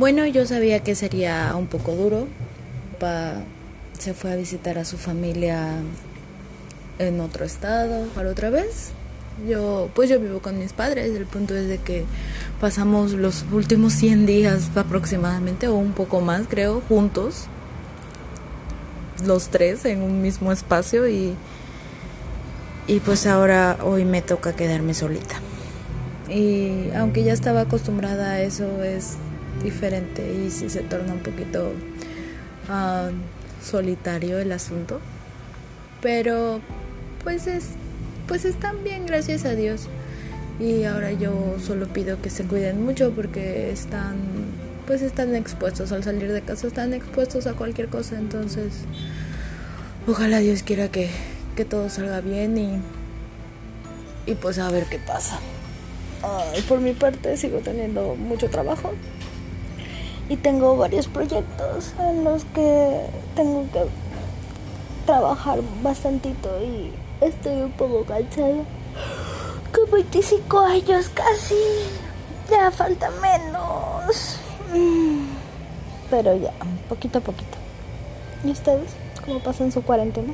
Bueno, yo sabía que sería un poco duro. Pa se fue a visitar a su familia en otro estado para otra vez. Yo, pues yo vivo con mis padres. El punto es de que pasamos los últimos 100 días aproximadamente, o un poco más, creo, juntos. Los tres en un mismo espacio y, y pues ahora hoy me toca quedarme solita. Y aunque ya estaba acostumbrada a eso, es diferente y si se torna un poquito uh, solitario el asunto. Pero pues es pues están bien, gracias a Dios. Y ahora yo solo pido que se cuiden mucho porque están pues están expuestos al salir de casa, están expuestos a cualquier cosa, entonces ojalá Dios quiera que, que todo salga bien y y pues a ver qué pasa. por mi parte sigo teniendo mucho trabajo y tengo varios proyectos en los que tengo que trabajar bastantito y estoy un poco cansada. Con 25 años casi, ya falta menos. Pero ya, poquito a poquito. ¿Y ustedes cómo pasan su cuarentena?